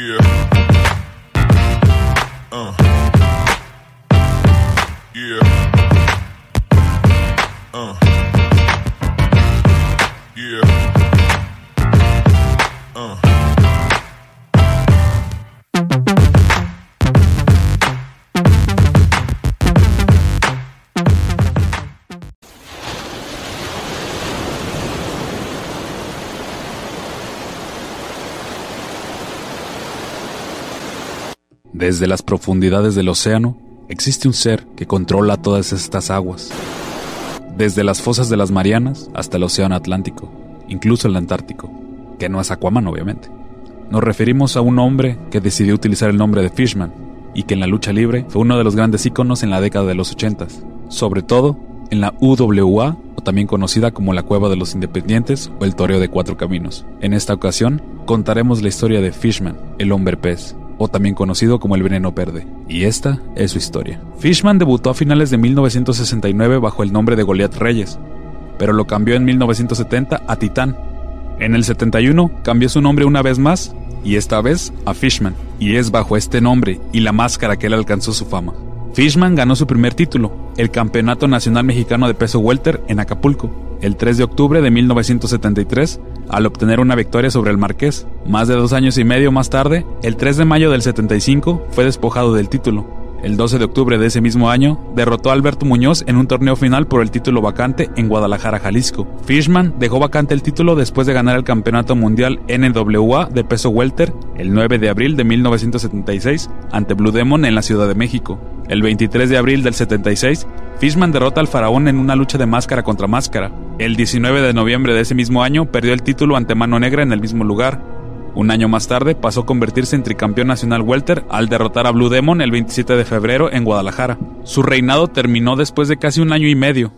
Yeah. Desde las profundidades del océano existe un ser que controla todas estas aguas. Desde las fosas de las Marianas hasta el Océano Atlántico, incluso el Antártico, que no es Aquaman obviamente. Nos referimos a un hombre que decidió utilizar el nombre de Fishman y que en la lucha libre fue uno de los grandes íconos en la década de los 80, sobre todo en la UWA o también conocida como la Cueva de los Independientes o el Toreo de Cuatro Caminos. En esta ocasión contaremos la historia de Fishman, el hombre pez, o también conocido como el veneno verde. Y esta es su historia. Fishman debutó a finales de 1969 bajo el nombre de Goliath Reyes, pero lo cambió en 1970 a Titán. En el 71 cambió su nombre una vez más, y esta vez a Fishman, y es bajo este nombre y la máscara que él alcanzó su fama. Fishman ganó su primer título, el Campeonato Nacional Mexicano de Peso Welter en Acapulco, el 3 de octubre de 1973, al obtener una victoria sobre el Marqués. Más de dos años y medio más tarde, el 3 de mayo del 75, fue despojado del título. El 12 de octubre de ese mismo año, derrotó a Alberto Muñoz en un torneo final por el título vacante en Guadalajara, Jalisco. Fishman dejó vacante el título después de ganar el Campeonato Mundial NWA de peso welter el 9 de abril de 1976 ante Blue Demon en la Ciudad de México. El 23 de abril del 76, Fishman derrota al faraón en una lucha de máscara contra máscara. El 19 de noviembre de ese mismo año perdió el título ante Mano Negra en el mismo lugar. Un año más tarde pasó a convertirse en tricampeón nacional welter al derrotar a Blue Demon el 27 de febrero en Guadalajara. Su reinado terminó después de casi un año y medio.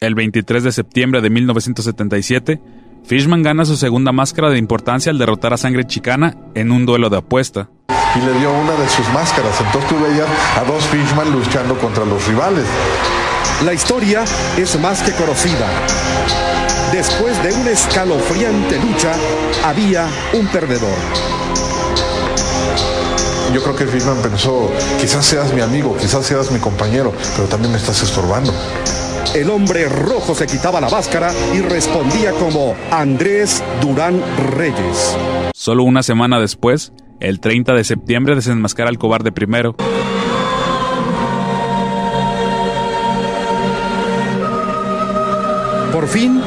El 23 de septiembre de 1977, Fishman gana su segunda máscara de importancia al derrotar a Sangre Chicana en un duelo de apuesta y le dio una de sus máscaras. Entonces tú veías a dos Fishman luchando contra los rivales. La historia es más que conocida. Después de una escalofriante lucha, había un perdedor. Yo creo que Fishman pensó, quizás seas mi amigo, quizás seas mi compañero, pero también me estás estorbando. El hombre rojo se quitaba la máscara y respondía como Andrés Durán Reyes. Solo una semana después, el 30 de septiembre desenmascara al cobarde primero. Por fin,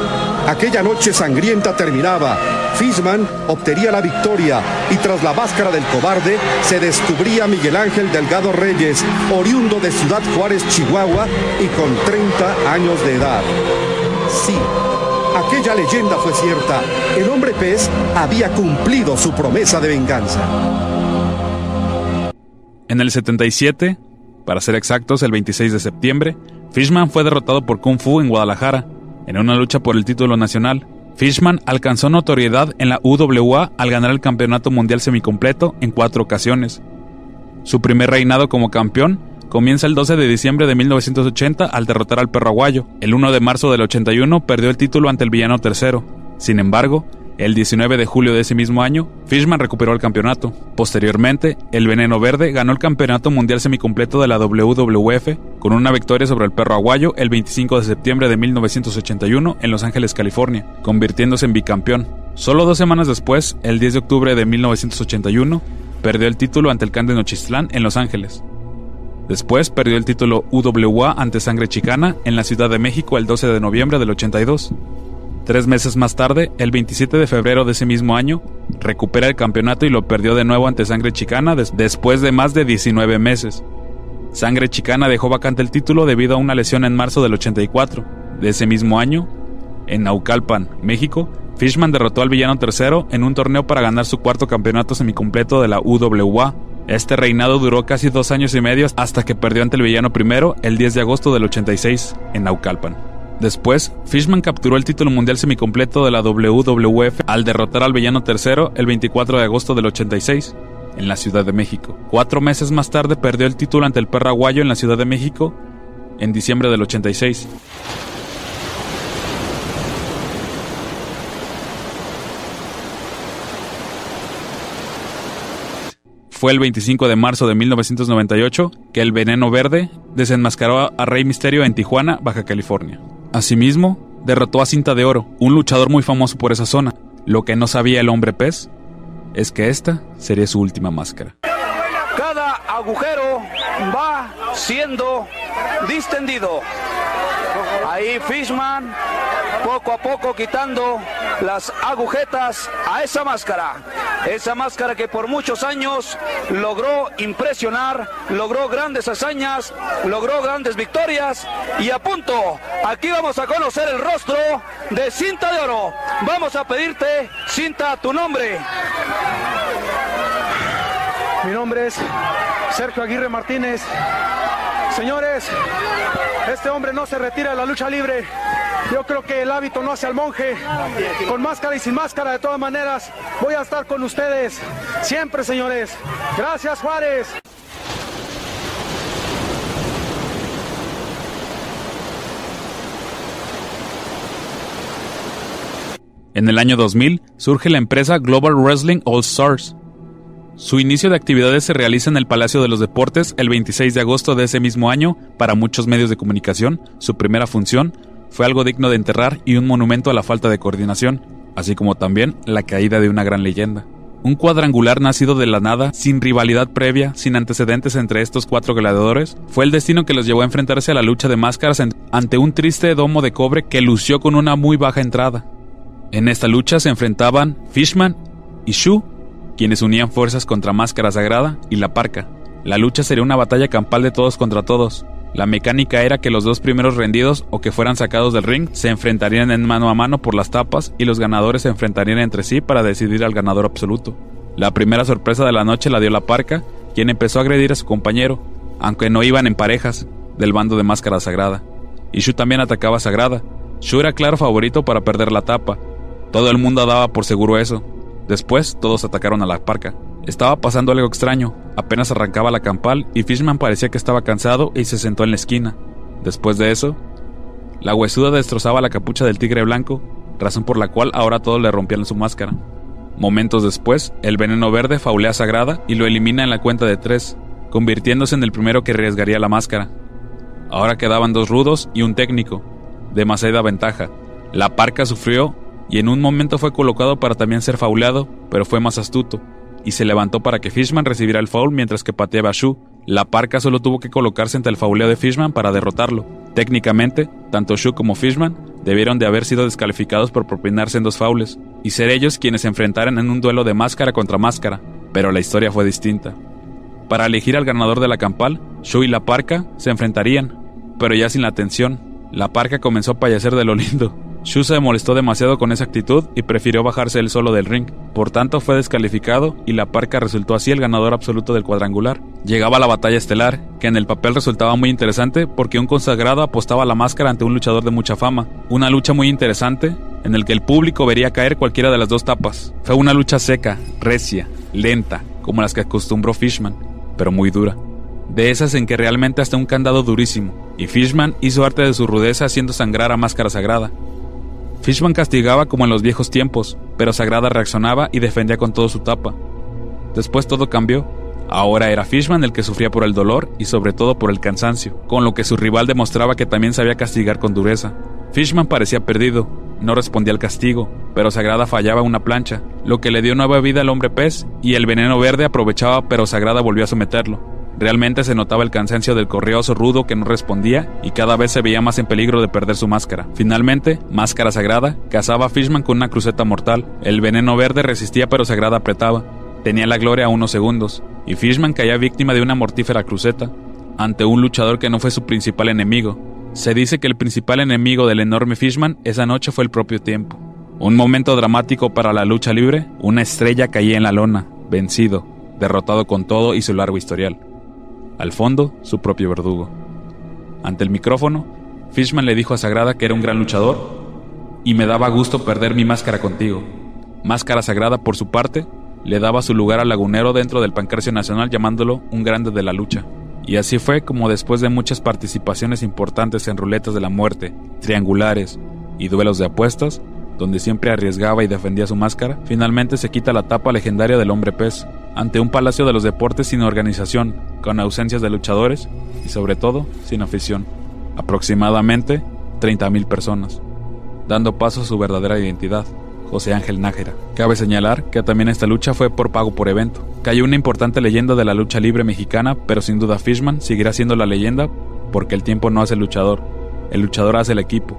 aquella noche sangrienta terminaba. Fishman obtenía la victoria y tras la máscara del cobarde se descubría Miguel Ángel Delgado Reyes, oriundo de Ciudad Juárez, Chihuahua y con 30 años de edad. Sí, aquella leyenda fue cierta. El hombre pez había cumplido su promesa de venganza. En el 77, para ser exactos, el 26 de septiembre, Fishman fue derrotado por Kung Fu en Guadalajara, en una lucha por el título nacional. Fishman alcanzó notoriedad en la UWA al ganar el Campeonato Mundial Semicompleto en cuatro ocasiones. Su primer reinado como campeón comienza el 12 de diciembre de 1980 al derrotar al perro aguayo. El 1 de marzo del 81 perdió el título ante el villano tercero. Sin embargo, el 19 de julio de ese mismo año, Fishman recuperó el campeonato. Posteriormente, el Veneno Verde ganó el Campeonato Mundial Semicompleto de la WWF con una victoria sobre el perro aguayo el 25 de septiembre de 1981 en Los Ángeles, California, convirtiéndose en bicampeón. Solo dos semanas después, el 10 de octubre de 1981, perdió el título ante el Can de Nochistlán en Los Ángeles. Después perdió el título UWA ante Sangre Chicana en la Ciudad de México el 12 de noviembre del 82. Tres meses más tarde, el 27 de febrero de ese mismo año, recupera el campeonato y lo perdió de nuevo ante Sangre Chicana después de más de 19 meses. Sangre Chicana dejó vacante el título debido a una lesión en marzo del 84. De ese mismo año, en Naucalpan, México, Fishman derrotó al villano tercero en un torneo para ganar su cuarto campeonato semicompleto de la UWA, este reinado duró casi dos años y medio hasta que perdió ante el villano primero el 10 de agosto del 86 en Naucalpan. Después, Fishman capturó el título mundial semicompleto de la WWF al derrotar al villano tercero el 24 de agosto del 86 en la Ciudad de México. Cuatro meses más tarde perdió el título ante el perro aguayo en la Ciudad de México en diciembre del 86. Fue el 25 de marzo de 1998 que el Veneno Verde desenmascaró a Rey Misterio en Tijuana, Baja California. Asimismo, derrotó a Cinta de Oro, un luchador muy famoso por esa zona. Lo que no sabía el hombre pez es que esta sería su última máscara. Cada agujero va siendo distendido. Ahí Fishman poco a poco quitando las agujetas a esa máscara. Esa máscara que por muchos años logró impresionar, logró grandes hazañas, logró grandes victorias y a punto, aquí vamos a conocer el rostro de Cinta de Oro. Vamos a pedirte, Cinta, tu nombre. Mi nombre es Sergio Aguirre Martínez. Señores, este hombre no se retira de la lucha libre. Yo creo que el hábito no hace al monje. Con máscara y sin máscara, de todas maneras, voy a estar con ustedes. Siempre, señores. Gracias, Juárez. En el año 2000 surge la empresa Global Wrestling All Stars. Su inicio de actividades se realiza en el Palacio de los Deportes el 26 de agosto de ese mismo año. Para muchos medios de comunicación, su primera función fue algo digno de enterrar y un monumento a la falta de coordinación, así como también la caída de una gran leyenda. Un cuadrangular nacido de la nada, sin rivalidad previa, sin antecedentes entre estos cuatro gladiadores, fue el destino que los llevó a enfrentarse a la lucha de máscaras ante un triste domo de cobre que lució con una muy baja entrada. En esta lucha se enfrentaban Fishman y Shu, quienes unían fuerzas contra Máscara Sagrada y La Parca. La lucha sería una batalla campal de todos contra todos, la mecánica era que los dos primeros rendidos o que fueran sacados del ring se enfrentarían en mano a mano por las tapas y los ganadores se enfrentarían entre sí para decidir al ganador absoluto. La primera sorpresa de la noche la dio la parca, quien empezó a agredir a su compañero, aunque no iban en parejas, del bando de Máscara Sagrada. Y Shu también atacaba a Sagrada. Shu era claro favorito para perder la tapa. Todo el mundo daba por seguro eso. Después todos atacaron a la parca. Estaba pasando algo extraño, apenas arrancaba la campal y Fishman parecía que estaba cansado y se sentó en la esquina. Después de eso, la huesuda destrozaba la capucha del tigre blanco, razón por la cual ahora todos le rompían su máscara. Momentos después, el veneno verde faulea Sagrada y lo elimina en la cuenta de tres, convirtiéndose en el primero que arriesgaría la máscara. Ahora quedaban dos rudos y un técnico. Demasiada ventaja. La parca sufrió y en un momento fue colocado para también ser fauleado, pero fue más astuto y se levantó para que Fishman recibiera el foul mientras que pateaba a Shu. La parca solo tuvo que colocarse ante el fauleo de Fishman para derrotarlo. Técnicamente, tanto Shu como Fishman debieron de haber sido descalificados por propinarse en dos faules, y ser ellos quienes se enfrentaran en un duelo de máscara contra máscara, pero la historia fue distinta. Para elegir al ganador de la campal, Shu y la parca se enfrentarían, pero ya sin la tensión. La parca comenzó a payacer de lo lindo, Shu se molestó demasiado con esa actitud y prefirió bajarse él solo del ring. Por tanto, fue descalificado y la parca resultó así el ganador absoluto del cuadrangular. Llegaba la batalla estelar, que en el papel resultaba muy interesante porque un consagrado apostaba la máscara ante un luchador de mucha fama. Una lucha muy interesante en el que el público vería caer cualquiera de las dos tapas. Fue una lucha seca, recia, lenta, como las que acostumbró Fishman, pero muy dura. De esas en que realmente hasta un candado durísimo, y Fishman hizo arte de su rudeza haciendo sangrar a máscara sagrada. Fishman castigaba como en los viejos tiempos, pero Sagrada reaccionaba y defendía con todo su tapa. Después todo cambió. Ahora era Fishman el que sufría por el dolor y sobre todo por el cansancio, con lo que su rival demostraba que también sabía castigar con dureza. Fishman parecía perdido, no respondía al castigo, pero Sagrada fallaba una plancha, lo que le dio nueva vida al hombre pez, y el veneno verde aprovechaba pero Sagrada volvió a someterlo. Realmente se notaba el cansancio del correoso rudo que no respondía y cada vez se veía más en peligro de perder su máscara. Finalmente, Máscara Sagrada cazaba a Fishman con una cruceta mortal. El veneno verde resistía pero Sagrada apretaba. Tenía la gloria a unos segundos, y Fishman caía víctima de una mortífera cruceta, ante un luchador que no fue su principal enemigo. Se dice que el principal enemigo del enorme Fishman esa noche fue el propio tiempo. Un momento dramático para la lucha libre, una estrella caía en la lona, vencido, derrotado con todo y su largo historial. Al fondo, su propio verdugo. Ante el micrófono, Fishman le dijo a Sagrada que era un gran luchador y me daba gusto perder mi máscara contigo. Máscara Sagrada, por su parte, le daba su lugar al lagunero dentro del Pancracio Nacional llamándolo un grande de la lucha. Y así fue como después de muchas participaciones importantes en ruletas de la muerte, triangulares y duelos de apuestas, donde siempre arriesgaba y defendía su máscara, finalmente se quita la tapa legendaria del hombre pez, ante un palacio de los deportes sin organización, con ausencias de luchadores y sobre todo sin afición, aproximadamente 30.000 personas, dando paso a su verdadera identidad, José Ángel Nájera. Cabe señalar que también esta lucha fue por pago por evento. Cayó una importante leyenda de la lucha libre mexicana, pero sin duda Fishman seguirá siendo la leyenda porque el tiempo no hace luchador, el luchador hace el equipo.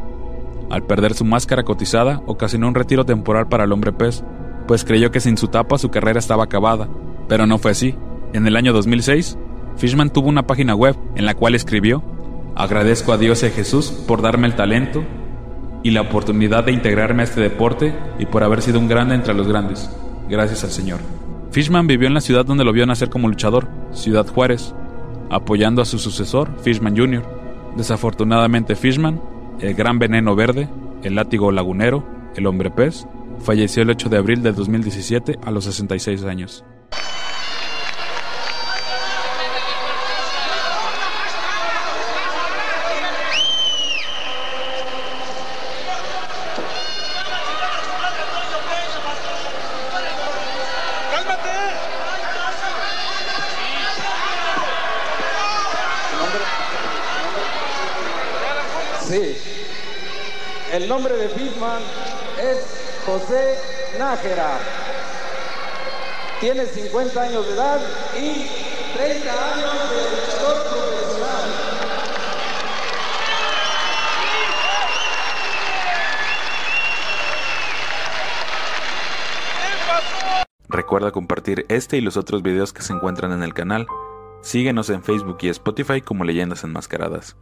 Al perder su máscara cotizada, ocasionó un retiro temporal para el hombre pez, pues creyó que sin su tapa su carrera estaba acabada, pero no fue así. En el año 2006, Fishman tuvo una página web en la cual escribió, Agradezco a Dios y a Jesús por darme el talento y la oportunidad de integrarme a este deporte y por haber sido un grande entre los grandes. Gracias al Señor. Fishman vivió en la ciudad donde lo vio nacer como luchador, Ciudad Juárez, apoyando a su sucesor, Fishman Jr. Desafortunadamente Fishman, el gran veneno verde, el látigo lagunero, el hombre pez, falleció el 8 de abril de 2017 a los 66 años. El nombre de Fishman es José Nájera. Tiene 50 años de edad y 30 años de luchador profesional. Recuerda compartir este y los otros videos que se encuentran en el canal. Síguenos en Facebook y Spotify como Leyendas Enmascaradas.